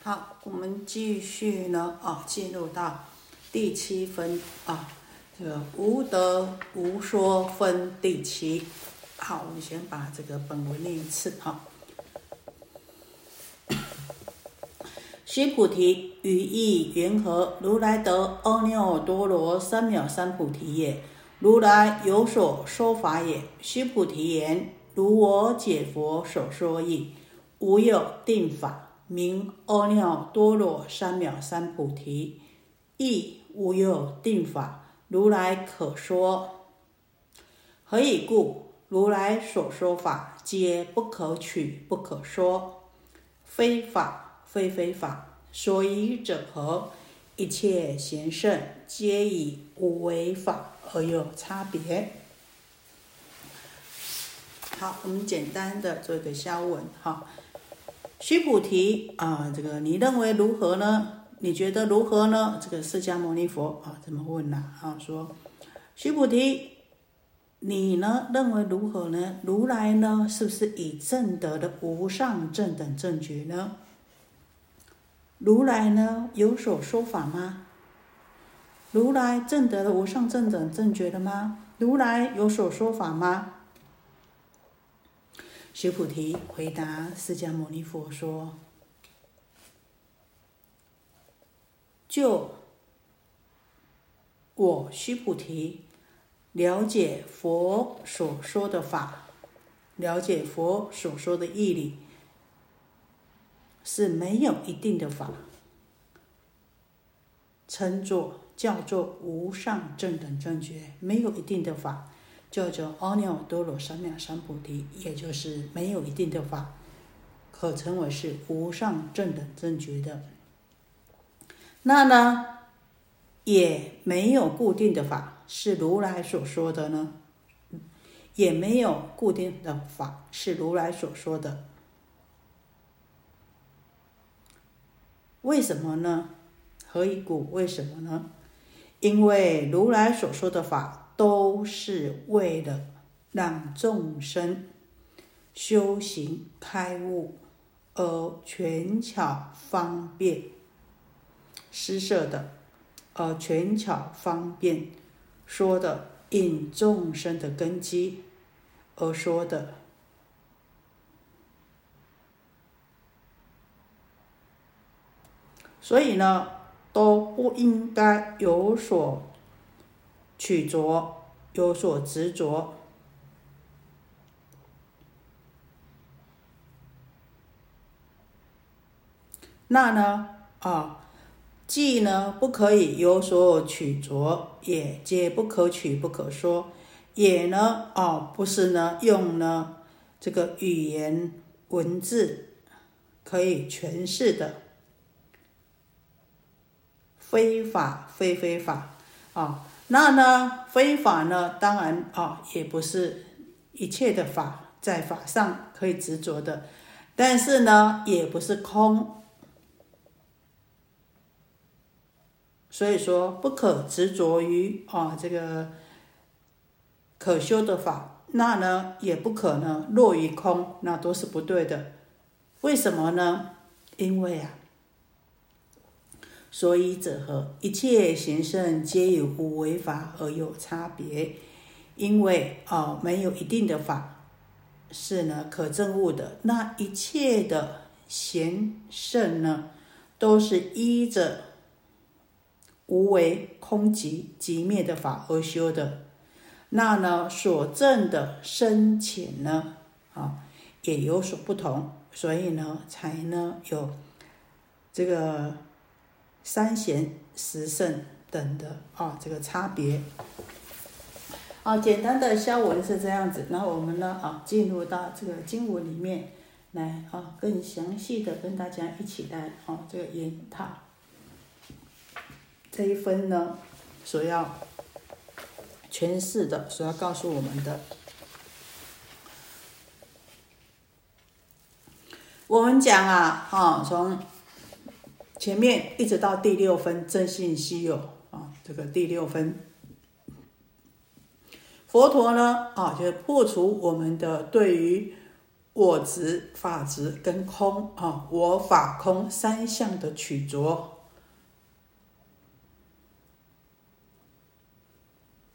好，我们继续呢啊，进入到第七分啊，这个无德无说分第七。好，我们先把这个本文念一次哈。须菩提，语意缘何？如来得阿耨多罗三藐三菩提也。如来有所说法也。须菩提言：如我解佛所说义，无有定法。名阿耨多罗三藐三菩提，亦无有定法，如来可说。何以故？如来所说法，皆不可取，不可说，非法，非非法。所以者何？一切贤圣，皆以无为法而有差别。好，我们简单的做一个消文，哈。须菩提啊，这个你认为如何呢？你觉得如何呢？这个释迦牟尼佛啊，怎么问呢？啊，说须菩提，你呢认为如何呢？如来呢，是不是以正德的无上正等正觉呢？如来呢有所说法吗？如来正德的无上正等正觉的吗？如来有所说法吗？须菩提回答释迦牟尼佛说：“就我须菩提了解佛所说的法，了解佛所说的义理，是没有一定的法，称作叫做无上正等正觉，没有一定的法。”叫做阿耨多罗三藐三菩提，也就是没有一定的法，可称为是无上正等正觉的。那呢，也没有固定的法，是如来所说的呢，也没有固定的法，是如来所说的。为什么呢？何以故？为什么呢？因为如来所说的法。都是为了让众生修行开悟而权巧方便施设的，而权巧方便说的引众生的根基而说的，所以呢，都不应该有所。取着有所执着，那呢？啊，既呢不可以有所取着，也皆不可取不可说，也呢？啊不是呢用呢这个语言文字可以诠释的，非法非非法。啊。那呢，非法呢？当然啊，也不是一切的法在法上可以执着的，但是呢，也不是空。所以说，不可执着于啊这个可修的法，那呢，也不可能落于空，那都是不对的。为什么呢？因为啊。所以者何？一切贤圣皆有无为法而有差别，因为啊，没有一定的法是呢可证悟的。那一切的贤圣呢，都是依着无为空寂寂灭的法而修的。那呢所证的深浅呢，啊，也有所不同。所以呢，才呢有这个。三贤十圣等的啊，这个差别。啊，简单的消文是这样子，然后我们呢啊，进入到这个经文里面来啊，更详细的跟大家一起来啊，这个研讨这一分呢所要诠释的，所要告诉我们的。我们讲啊，哈，从。前面一直到第六分正信稀有啊，这个第六分，佛陀呢啊，就破除我们的对于我执、法执跟空啊，我法空三相的取着。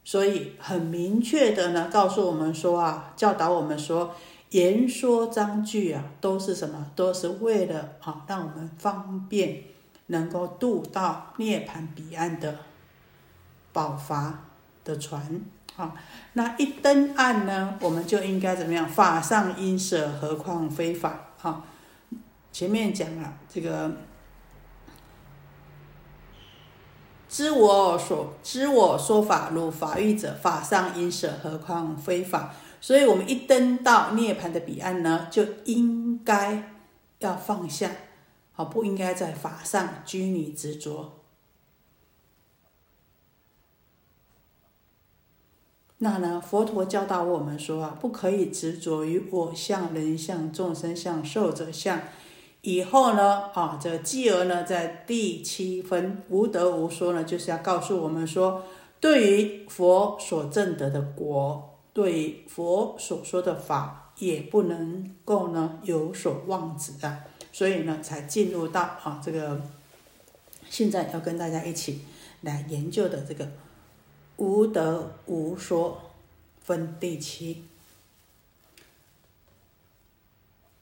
所以很明确的呢，告诉我们说啊，教导我们说，言说章句啊，都是什么？都是为了啊，让我们方便能够渡到涅盘彼岸的宝筏的船啊。那一登岸呢，我们就应该怎么样？法上应舍，何况非法啊？前面讲了这个。知我所知我说法如法欲者，法上应舍，何况非法？所以，我们一登到涅槃的彼岸呢，就应该要放下，好，不应该在法上拘泥执着。那呢，佛陀教导我们说啊，不可以执着于我相、人相、众生相、寿者相。以后呢，啊，这继而呢，在第七分无得无说呢，就是要告诉我们说，对于佛所证得的果，对于佛所说的法，也不能够呢有所妄执啊。所以呢，才进入到啊这个现在要跟大家一起来研究的这个无得无说分第七。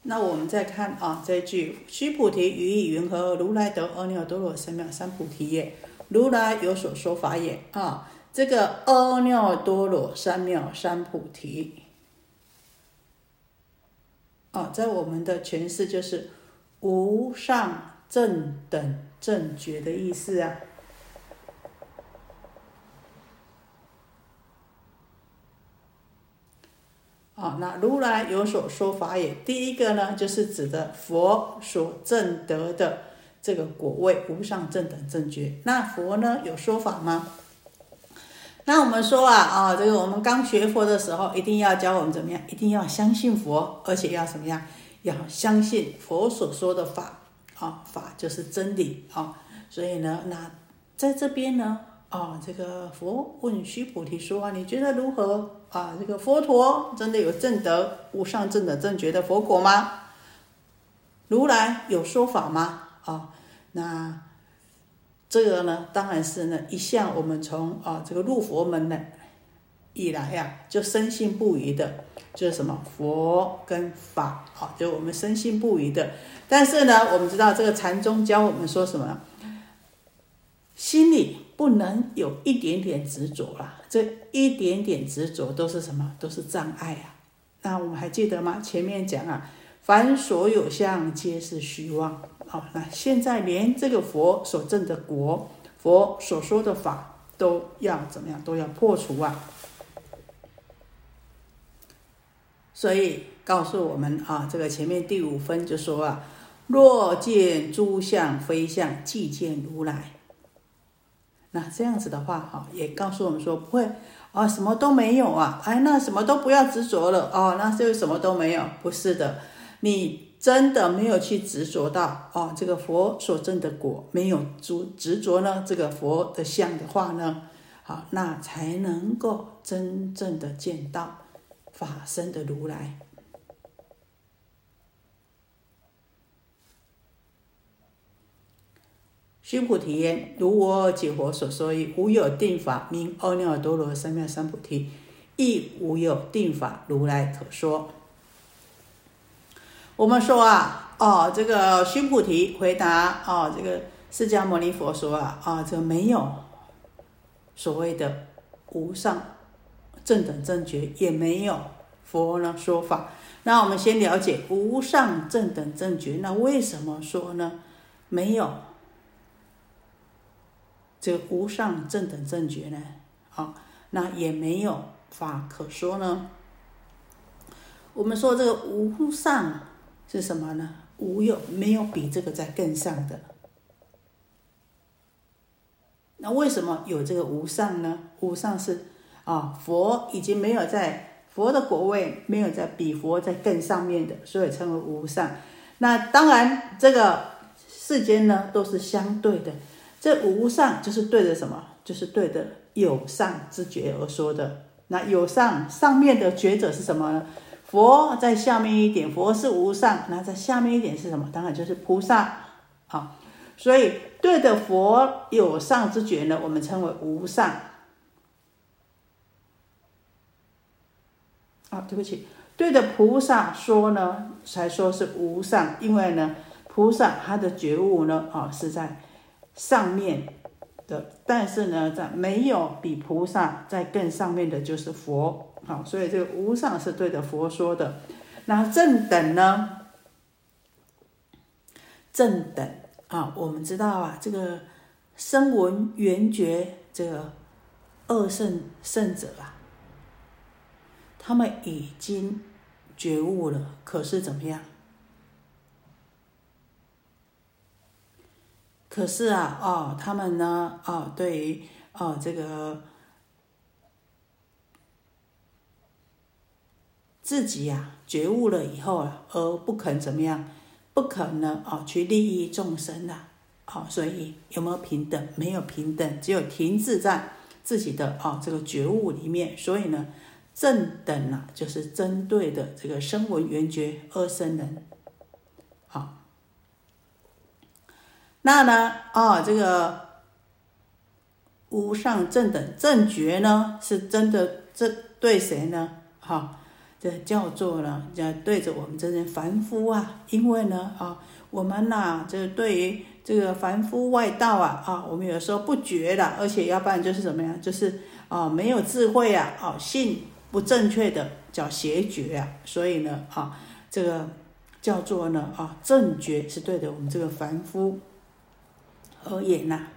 那我们再看啊，这一句“须菩提，于意云何？如来得阿耨多罗三藐三菩提也。如来有所说法也。”啊，这个阿耨多罗三藐三菩提，啊，在我们的诠释就是无上正等正觉的意思啊。好，那如来有所说法也。第一个呢，就是指的佛所证得的这个果位无上正等正觉。那佛呢有说法吗？那我们说啊，啊，这个我们刚学佛的时候，一定要教我们怎么样？一定要相信佛，而且要怎么样？要相信佛所说的法，啊，法就是真理啊。所以呢，那在这边呢。啊，这个佛问须菩提说啊，你觉得如何啊？这个佛陀真的有正德无上正的正觉的佛果吗？如来有说法吗？啊，那这个呢，当然是呢，一向我们从啊这个入佛门呢以来呀，就深信不疑的，就是什么佛跟法好，就我们深信不疑的。但是呢，我们知道这个禅宗教我们说什么？心里。不能有一点点执着啦，这一点点执着都是什么？都是障碍啊！那我们还记得吗？前面讲啊，凡所有相，皆是虚妄。好，那现在连这个佛所证的国，佛所说的法，都要怎么样？都要破除啊！所以告诉我们啊，这个前面第五分就说啊，若见诸相非相，即见如来。那这样子的话，哈，也告诉我们说不会啊，什么都没有啊，哎，那什么都不要执着了。哦，那就什么都没有，不是的，你真的没有去执着到哦，这个佛所证的果，没有执执着呢，这个佛的相的话呢，好，那才能够真正的见到。法身的如来。须菩提言：如我解佛所说，亦无有定法名阿耨多罗三藐三菩提，亦无有定法如来可说。我们说啊，哦，这个须菩提回答哦，这个释迦牟尼佛说啊，啊，这没有所谓的无上正等正觉，也没有佛呢说法。那我们先了解无上正等正觉，那为什么说呢？没有。这无上正等正觉呢，好，那也没有法可说呢。我们说这个无上是什么呢？无有，没有比这个再更上的。那为什么有这个无上呢？无上是啊，佛已经没有在佛的国位，没有在比佛在更上面的，所以称为无上。那当然，这个世间呢，都是相对的。这无上就是对着什么？就是对着有上之觉而说的。那有上上面的觉者是什么呢？佛在下面一点，佛是无上，那在下面一点是什么？当然就是菩萨。好，所以对的佛有上之觉呢，我们称为无上。啊，对不起，对着菩萨说呢，才说是无上，因为呢，菩萨他的觉悟呢，啊，是在上面的，但是呢，在没有比菩萨在更上面的，就是佛。好，所以这个无上是对着佛说的。那正等呢？正等啊，我们知道啊，这个声闻缘觉这个二圣圣者啊，他们已经觉悟了，可是怎么样？可是啊，哦，他们呢，哦，对于哦这个。自己呀觉悟了以后啊，而不肯怎么样，不肯呢哦去利益众生呐，好，所以有没有平等？没有平等，只有停滞在自己的啊这个觉悟里面。所以呢，正等啊，就是针对的这个声闻缘觉二生人，好。那呢啊这个无上正等正觉呢，是真的这对谁呢？哈。这叫做呢，叫对着我们这些凡夫啊，因为呢啊，我们呐，这对于这个凡夫外道啊啊，我们有时候不觉的，而且要不然就是怎么样，就是啊没有智慧啊，哦信不正确的叫邪觉啊，所以呢啊，这个叫做呢啊正觉是对的，我们这个凡夫而言呐。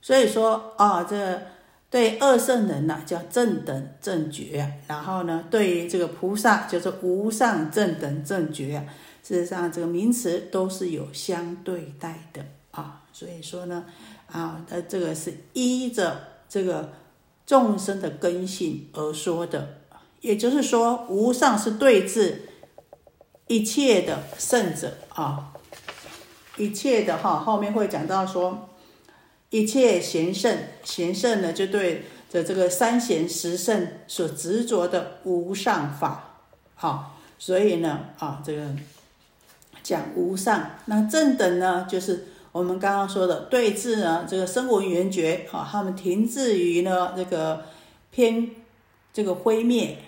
所以说啊，这对二圣人呐叫正等正觉，然后呢，对于这个菩萨叫做无上正等正觉啊。事实上，这个名词都是有相对待的啊。所以说呢，啊，它这个是依着这个众生的根性而说的，也就是说，无上是对治一切的圣者啊，一切的哈，后面会讲到说。一切贤圣，贤圣呢，就对着这个三贤十圣所执着的无上法，好，所以呢，啊，这个讲无上，那正等呢，就是我们刚刚说的对治呢，这个声闻缘觉，啊，他们停滞于呢这个偏这个灰灭，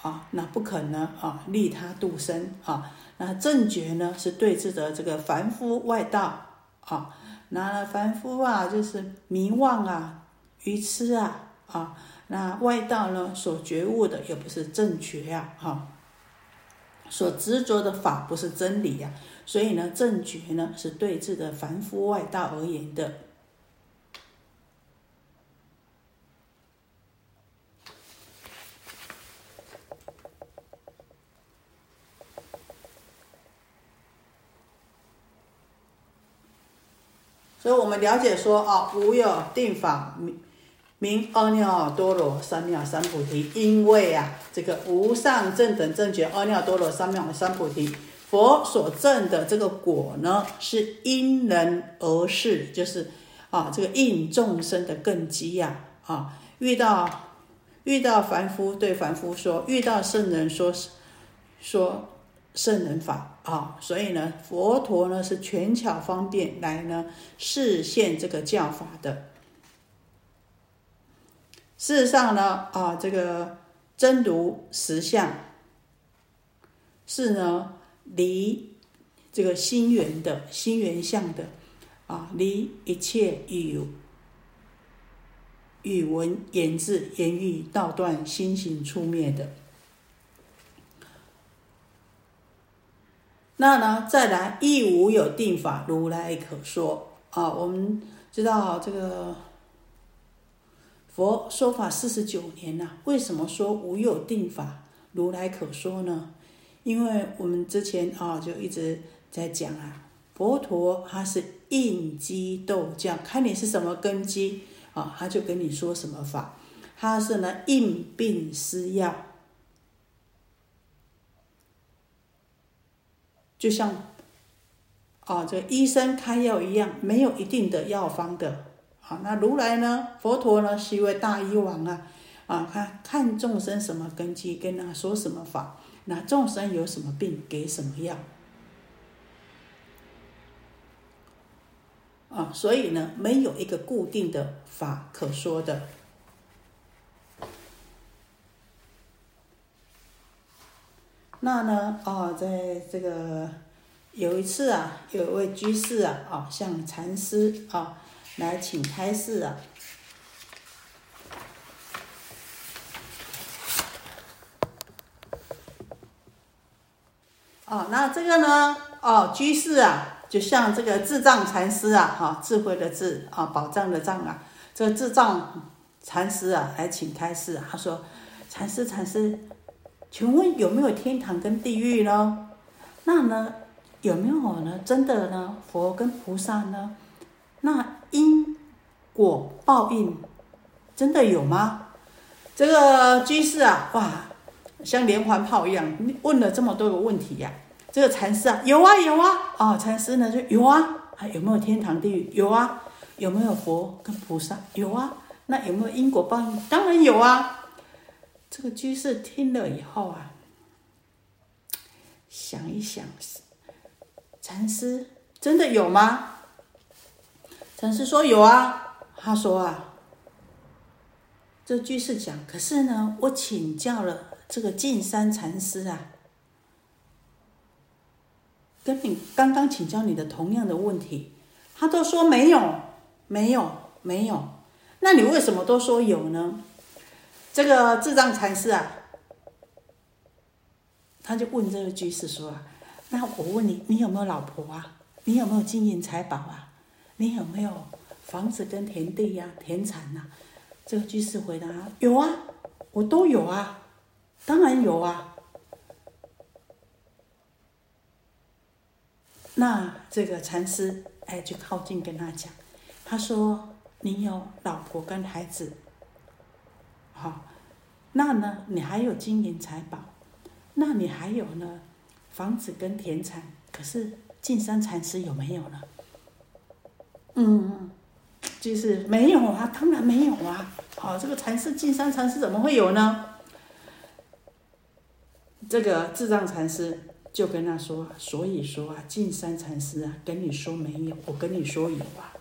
啊，那不可能啊利他度生啊，那正觉呢，是对治的这个凡夫外道，啊。那凡夫啊，就是迷妄啊、愚痴啊，啊，那外道呢所觉悟的也不是正觉呀，哈，所执着的法不是真理呀，所以呢，正觉呢是对治的凡夫外道而言的。所以我们了解说啊，无有定法名阿耨多罗三藐三菩提，因为啊，这个无上正等正觉阿耨多罗三藐三菩提，佛所证的这个果呢，是因人而事，就是啊，这个应众生的根基呀，啊，遇到遇到凡夫对凡夫说，遇到圣人说说。圣人法啊，所以呢，佛陀呢是权巧方便来呢示现这个教法的。事实上呢，啊，这个真如实相是呢离这个心源的心源相的啊，离一切语语文言字言语道断心行出灭的。那呢，再来亦无有定法，如来可说啊。我们知道这个佛说法四十九年呐，为什么说无有定法，如来可说呢？因为我们之前啊就一直在讲啊，佛陀他是应机斗教，看你是什么根基啊，他就跟你说什么法，他是呢应病施药。就像啊，这医生开药一样，没有一定的药方的。好，那如来呢？佛陀呢？是一位大医王啊！啊，看看众生什么根基，跟他说什么法，那众生有什么病，给什么药。啊，所以呢，没有一个固定的法可说的。那呢？啊，在这个有一次啊，有一位居士啊，啊，向禅师啊。来，请开示啊！哦，那这个呢？哦，居士啊，就像这个智障禅师啊，哈，智慧的智啊，宝藏的藏啊，这个智障禅师啊，来请开示。他说：“禅师，禅师，请问有没有天堂跟地狱呢？那呢，有没有呢？真的呢？佛跟菩萨呢？那？”因果报应真的有吗？这个居士啊，哇，像连环炮一样问了这么多个问题呀。这个禅师啊，有啊有啊，哦，禅师呢就有啊，还有没有天堂地狱？有啊，有没有佛跟菩萨？有啊，那有没有因果报应？当然有啊。这个居士听了以后啊，想一想，禅师真的有吗？禅师说有啊，他说啊，这居士讲，可是呢，我请教了这个净山禅师啊，跟你刚刚请教你的同样的问题，他都说没有，没有，没有，那你为什么都说有呢？这个智障禅师啊，他就问这个居士说啊，那我问你，你有没有老婆啊？你有没有金银财宝啊？你有没有房子跟田地呀、田产呐？这个居士回答：有啊，我都有啊，当然有啊。那这个禅师哎，就靠近跟他讲，他说：“你有老婆跟孩子，好，那呢，你还有金银财宝，那你还有呢，房子跟田产。可是净山禅师有没有呢？”嗯，就是没有啊，当然没有啊。好，这个禅师进山禅师怎么会有呢？这个智障禅师就跟他说：“所以说啊，进山禅师啊，跟你说没有，我跟你说有啊。”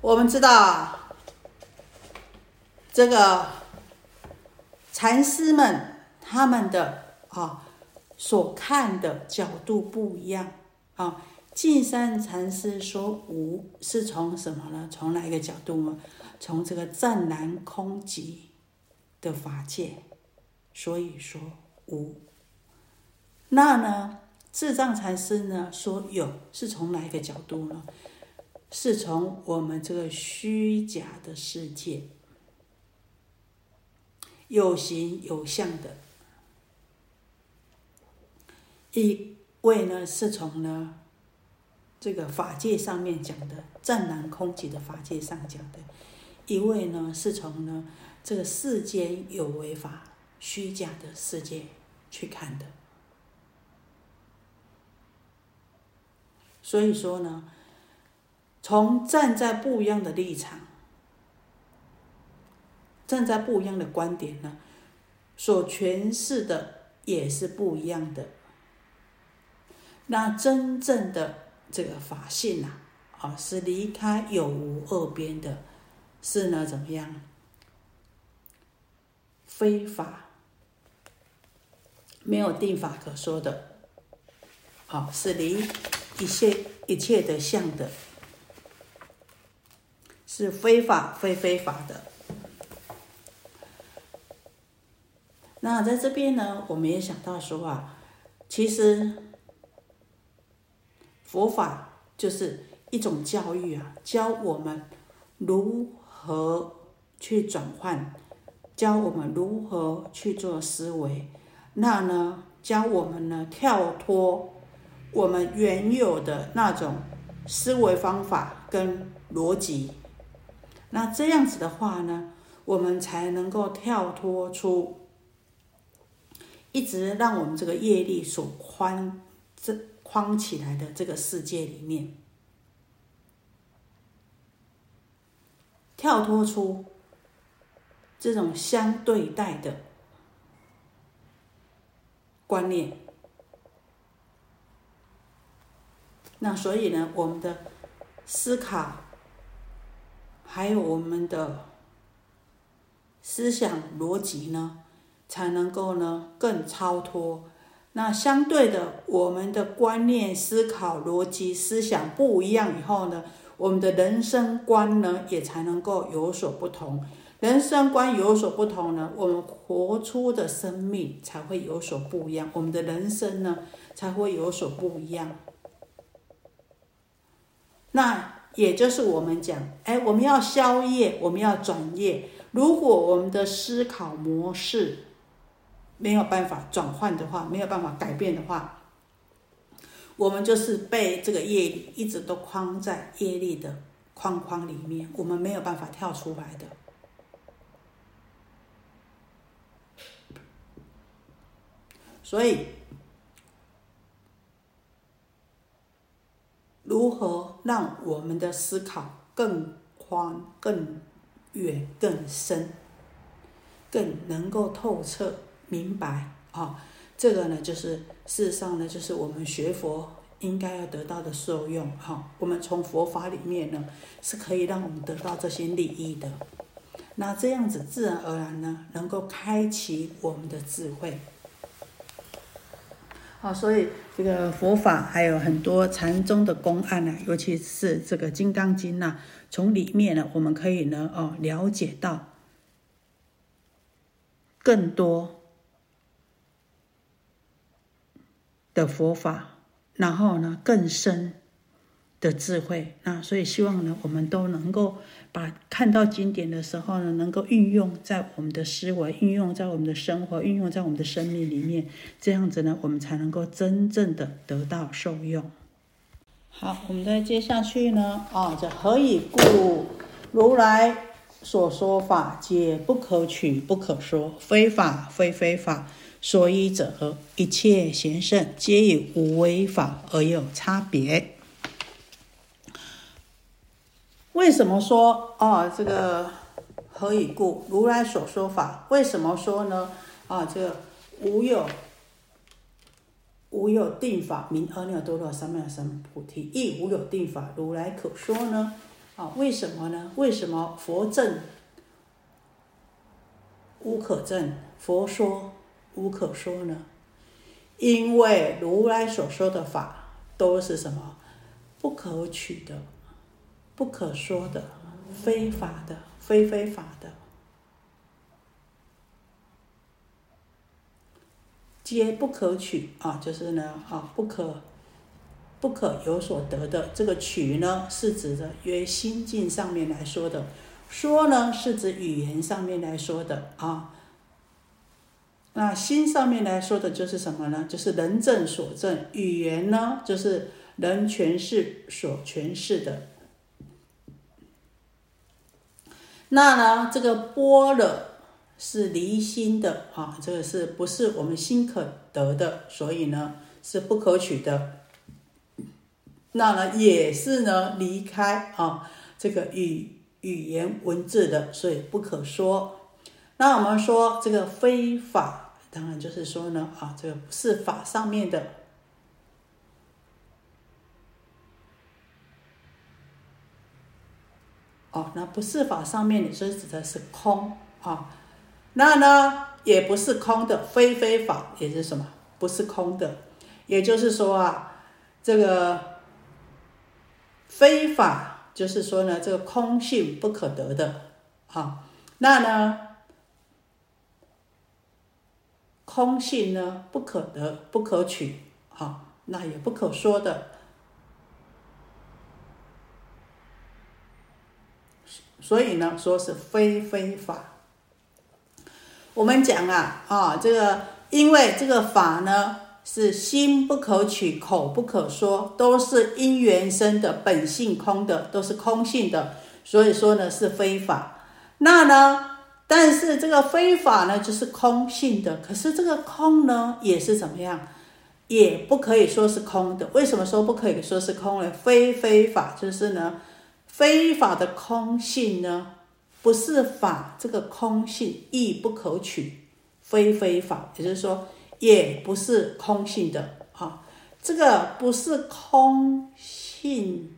我们知道啊，这个禅师们他们的啊所看的角度不一样啊。净善禅师说无是从什么呢？从哪一个角度呢？从这个湛然空寂的法界，所以说无。那呢，智障禅师呢说有，是从哪一个角度呢？是从我们这个虚假的世界，有形有相的。一位呢是从呢。这个法界上面讲的湛然空寂的法界上讲的，一位呢是从呢这个世间有为法虚假的世界去看的，所以说呢，从站在不一样的立场，站在不一样的观点呢，所诠释的也是不一样的。那真正的。这个法性呐，啊，是离开有无二边的，是呢怎么样？非法，没有定法可说的，好，是离一切一切的相的，是非法非非法的。那在这边呢，我们也想到说啊，其实。佛法就是一种教育啊，教我们如何去转换，教我们如何去做思维，那呢，教我们呢跳脱我们原有的那种思维方法跟逻辑，那这样子的话呢，我们才能够跳脱出一直让我们这个业力所宽这框起来的这个世界里面，跳脱出这种相对待的观念。那所以呢，我们的思考，还有我们的思想逻辑呢，才能够呢更超脱。那相对的，我们的观念、思考、逻辑、思想不一样以后呢，我们的人生观呢也才能够有所不同。人生观有所不同呢，我们活出的生命才会有所不一样，我们的人生呢才会有所不一样。那也就是我们讲，哎，我们要消业，我们要转业。如果我们的思考模式没有办法转换的话，没有办法改变的话，我们就是被这个业力一直都框在业力的框框里面，我们没有办法跳出来的。所以。如何让我们的思考更宽、更远、更深，更能够透彻明白啊？这个呢，就是事实上呢，就是我们学佛应该要得到的受用哈。我们从佛法里面呢，是可以让我们得到这些利益的。那这样子自然而然呢，能够开启我们的智慧。好，所以这个佛法还有很多禅宗的公案呢，尤其是这个《金刚经》呐，从里面呢，我们可以呢，哦，了解到更多的佛法，然后呢，更深。的智慧，那所以希望呢，我们都能够把看到经典的时候呢，能够运用在我们的思维，运用在我们的生活，运用在我们的生命里面，这样子呢，我们才能够真正的得到受用。好，我们再接下去呢，啊，这何以故？如来所说法，皆不可取，不可说，非法非非法，所以者，一切贤圣，皆以无为法而有差别。为什么说啊？这个何以故？如来所说法，为什么说呢？啊，这个无有无有定法名阿耨多罗三藐三菩提，亦无有定法如来可说呢？啊，为什么呢？为什么佛证无可证，佛说无可说呢？因为如来所说的法都是什么不可取的。不可说的、非法的、非非法的，皆不可取啊！就是呢，啊，不可不可有所得的。这个取呢，是指的约心境上面来说的；说呢，是指语言上面来说的啊。那心上面来说的就是什么呢？就是人证所证。语言呢，就是人诠释所诠释的。那呢？这个波若是离心的啊，这个是不是我们心可得的？所以呢是不可取的。那呢也是呢离开啊这个语语言文字的，所以不可说。那我们说这个非法，当然就是说呢啊这个不是法上面的。哦，那不是法上面，你说指的是空啊？那呢，也不是空的，非非法也是什么？不是空的，也就是说啊，这个非法就是说呢，这个空性不可得的啊。那呢，空性呢不可得，不可取啊，那也不可说的。所以呢，说是非非法。我们讲啊，啊，这个因为这个法呢是心不可取，口不可说，都是因缘生的，本性空的，都是空性的，所以说呢是非法。那呢，但是这个非法呢就是空性的，可是这个空呢也是怎么样？也不可以说是空的。为什么说不可以说是空呢？非非法就是呢，非法的空性呢，不是法，这个空性亦不可取，非非法，也就是说，也不是空性的啊。这个不是空性，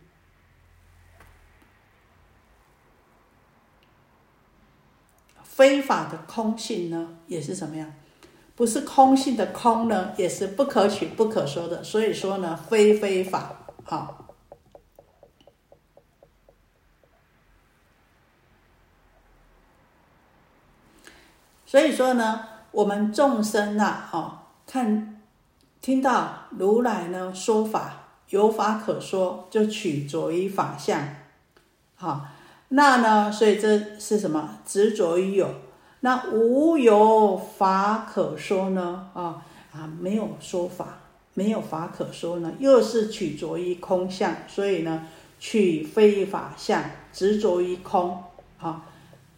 非法的空性呢，也是什么样？不是空性的空呢，也是不可取、不可说的。所以说呢，非非法，好。所以说呢，我们众生呐，哦，看听到如来呢说法有法可说，就取着于法相，好，那呢，所以这是什么？执着于有。那无有法可说呢？啊啊，没有说法，没有法可说呢，又是取着于空相，所以呢，取非法相，执着于空。啊，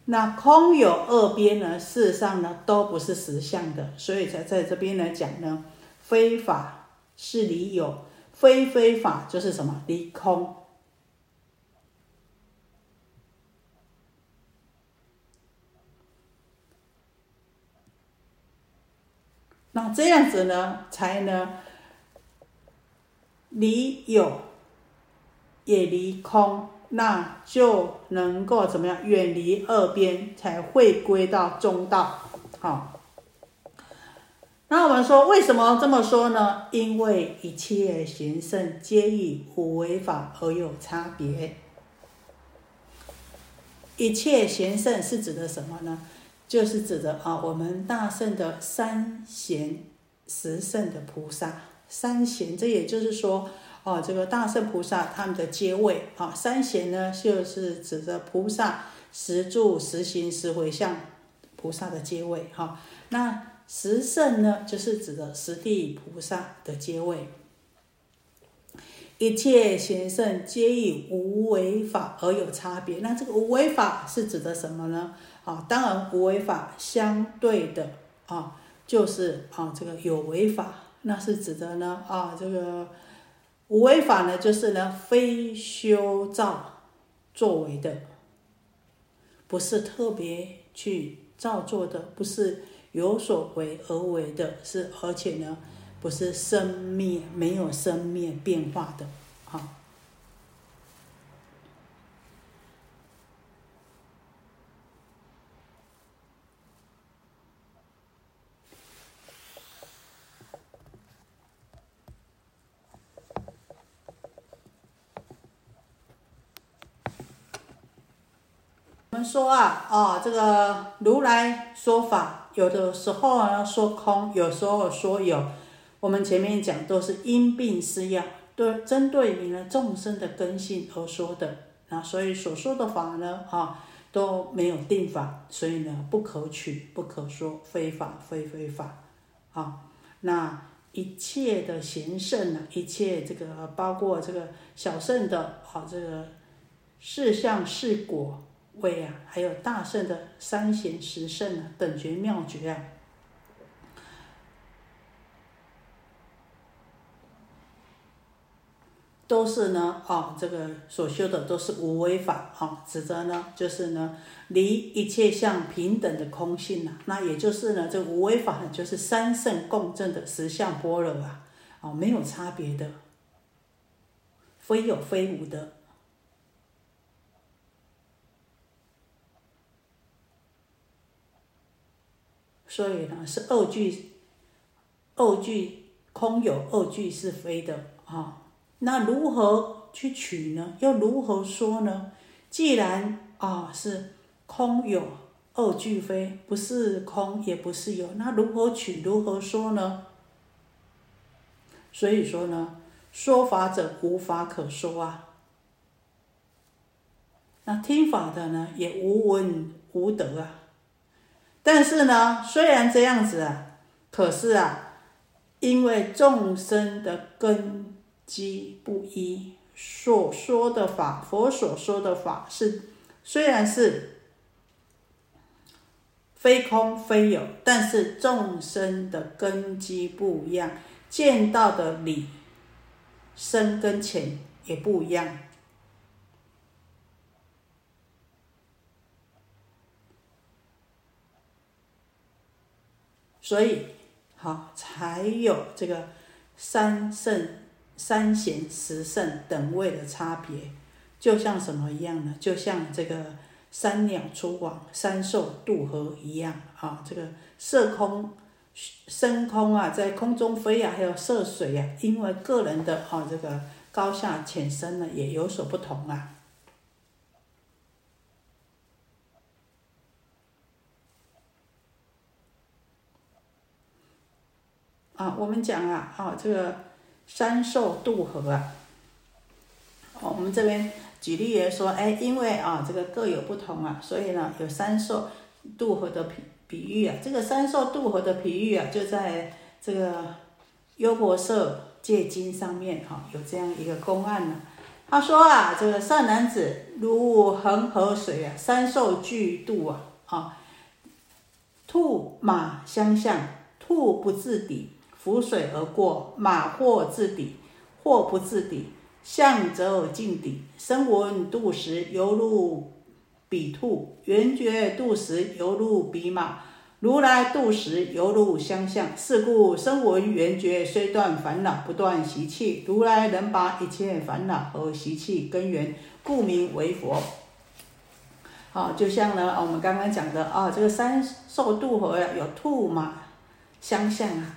那空有二边呢，事实上呢，都不是实相的，所以才在这边来讲呢，非法是离有，非非法就是什么离空。那这样子呢，才能离有，也离空，那就能够怎么样？远离二边，才会归到中道。好，那我们说为什么这么说呢？因为一切行胜皆以无为法而有差别。一切行胜是指的什么呢？就是指的啊，我们大圣的三贤十圣的菩萨，三贤，这也就是说，哦，这个大圣菩萨他们的阶位啊，三贤呢，就是指的菩萨十住、十行、十回向菩萨的阶位哈。那十圣呢，就是指的十地菩萨的阶位。一切贤圣皆以无为法而有差别。那这个无为法是指的什么呢？啊，当然无为法相对的啊，就是啊这个有为法，那是指的呢啊这个无为法呢，就是呢非修造作为的，不是特别去造作的，不是有所为而为的，是而且呢不是生灭没有生灭变化的。啊说啊，哦，这个如来说法，有的时候呢说空，有时候说有。我们前面讲都是因病施药，对，针对你呢众生的根性而说的。那所以所说的法呢，啊都没有定法，所以呢不可取，不可说，非法非非法。啊，那一切的贤圣呢，一切这个包括这个小圣的，好这个事相事果。位啊，还有大圣的三贤十圣啊，等觉妙觉啊，都是呢，啊，这个所修的都是无为法啊，指的呢就是呢离一切相平等的空性呐，那也就是呢这无为法呢就是三圣共振的实相般若啊，啊没有差别的，非有非无的。所以呢，是二句，二句空有，二句是非的啊。那如何去取呢？又如何说呢？既然啊是空有，二句非，不是空也不是有，那如何取？如何说呢？所以说呢，说法者无法可说啊。那听法的呢，也无闻无得啊。但是呢，虽然这样子啊，可是啊，因为众生的根基不一，所说的法，佛所说的法是，虽然是非空非有，但是众生的根基不一样，见到的理深跟浅也不一样。所以，好才有这个三圣、三贤、十圣等位的差别，就像什么一样呢？就像这个三鸟出网、三兽渡河一样啊。这个色空、升空啊，在空中飞啊，还有涉水啊，因为个人的哈这个高下浅深呢，也有所不同啊。啊，我们讲啊，啊，这个三兽渡河啊，哦，我们这边举例也说，哎，因为啊，这个各有不同啊，所以呢，有三兽渡河的比比喻啊，这个三兽渡河的比喻啊，就在这个《优婆塞戒经》上面哈，有这样一个公案呢。他说啊，这个善男子，如恒河水啊，三兽俱渡啊，啊，兔马相向，兔不自抵。浮水而过，马或自抵，或不自抵，象则近抵。声闻度时，犹如彼兔；缘觉度时，犹如彼马。如来度时，犹如相向。是故声闻缘觉虽断烦恼，不断习气。如来能把一切烦恼和习气根源，故名为佛。好，就像呢，我们刚刚讲的啊，这个三受度河有兔马相向，啊。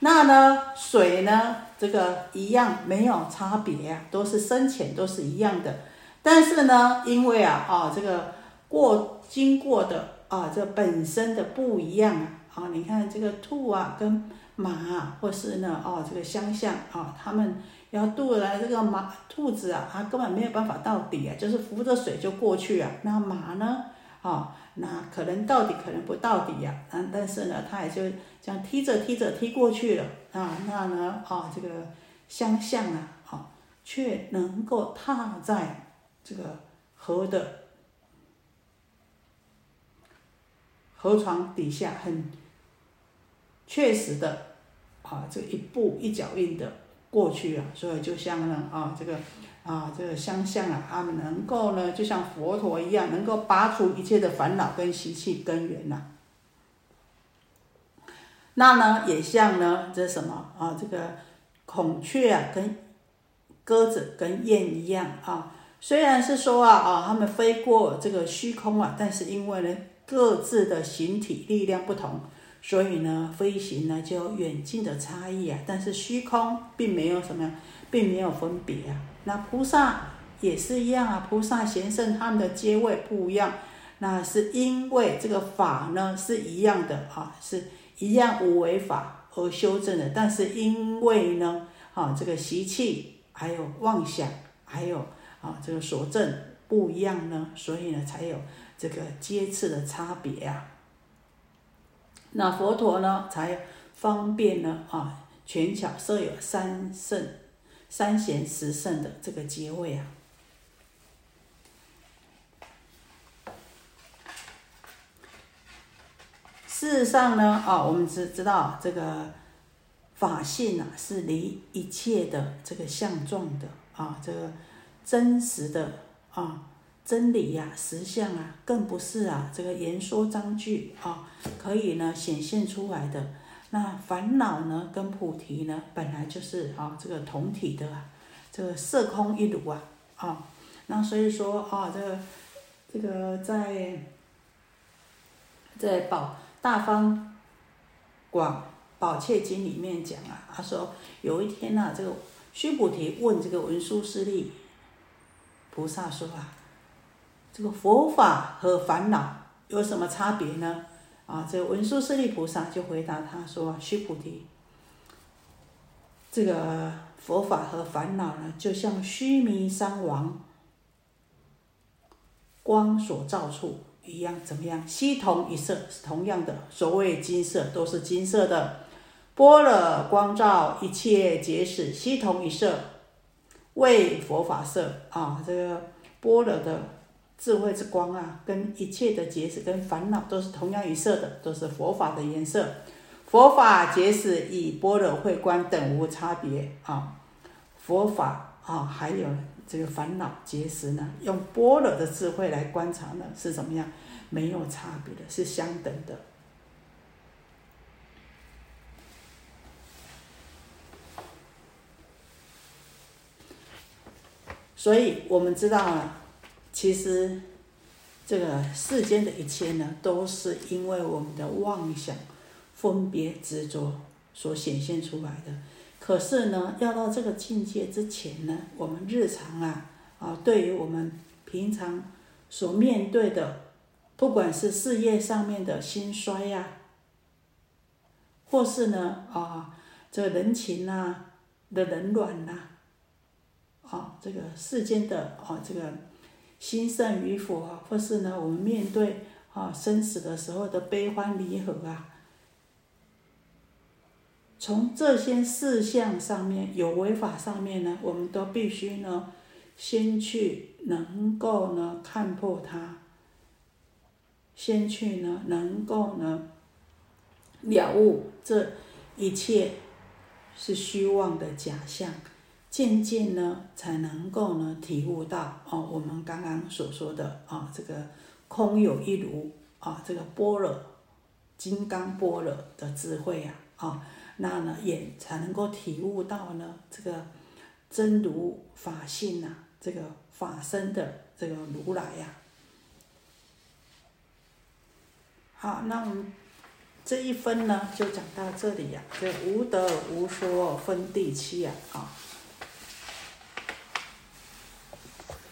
那呢，水呢，这个一样没有差别啊，都是深浅都是一样的。但是呢，因为啊啊这个过经过的啊这本身的不一样啊啊，你看这个兔啊跟马啊，或是呢哦这个相像啊，他们要渡来这个马兔子啊，它根本没有办法到底啊，就是浮着水就过去啊。那马呢啊？那可能到底可能不到底呀，嗯，但是呢，他也就这样踢着踢着踢过去了啊，那呢，啊，这个相向啊，啊，却能够踏在这个河的河床底下，很确实的啊，这一步一脚印的过去啊，所以就像呢，啊，这个。啊，这个相像啊，他们能够呢，就像佛陀一样，能够拔除一切的烦恼跟习气根源呐。那呢，也像呢，这什么啊？这个孔雀啊，跟鸽子跟雁一样啊。虽然是说啊啊，他们飞过这个虚空啊，但是因为呢，各自的形体力量不同，所以呢，飞行呢就有远近的差异啊。但是虚空并没有什么，并没有分别啊。那菩萨也是一样啊，菩萨贤圣他们的阶位不一样，那是因为这个法呢是一样的啊，是一样无为法而修正的，但是因为呢，啊这个习气还有妄想还有啊这个所证不一样呢，所以呢才有这个阶次的差别啊。那佛陀呢才方便呢啊，全巧设有三圣。三贤十圣的这个结位啊，事实上呢，啊，我们知知道这个法性啊，是离一切的这个相状的啊，这个真实的啊真理呀、实相啊，更不是啊这个言说章句啊可以呢显现出来的。那烦恼呢，跟菩提呢，本来就是啊，这个同体的，啊这个色空一如啊，啊，那所以说啊，这个这个在在宝大方广宝切经里面讲啊，他说有一天呐，这个须菩提问这个文殊师利菩萨说啊，这个佛法和烦恼有什么差别呢？啊，这个文殊师利菩萨就回答他说：“须菩提，这个佛法和烦恼呢，就像须弥山王光所照处一样，怎么样？悉同一色，是同样的。所谓金色，都是金色的。般若光照一切结使，悉同一色，为佛法色啊。这个般若的。”智慧之光啊，跟一切的结识、跟烦恼都是同样一色的，都是佛法的颜色。佛法解释以般若慧观等无差别啊，佛法啊，还有这个烦恼结识呢，用般若的智慧来观察呢，是怎么样？没有差别的，是相等的。所以我们知道了，其实这个世间的一切呢，都是因为我们的妄想。分别执着所显现出来的，可是呢，要到这个境界之前呢，我们日常啊啊，对于我们平常所面对的，不管是事业上面的兴衰呀，或是呢啊，这个人情呐的冷暖呐，啊，这个世间的啊这个兴盛与否，或是呢，我们面对啊生死的时候的悲欢离合啊。从这些事项上面有违法上面呢，我们都必须呢，先去能够呢看破它，先去呢能够呢了悟这一切是虚妄的假象，渐渐呢才能够呢体悟到哦，我们刚刚所说的啊这个空有一如啊这个般若金刚般若的智慧呀啊。那呢，也才能够体悟到呢，这个真如法性呐，这个法身的这个如来呀。好，那我们这一分呢，就讲到这里呀。这无得无说分第七呀，啊。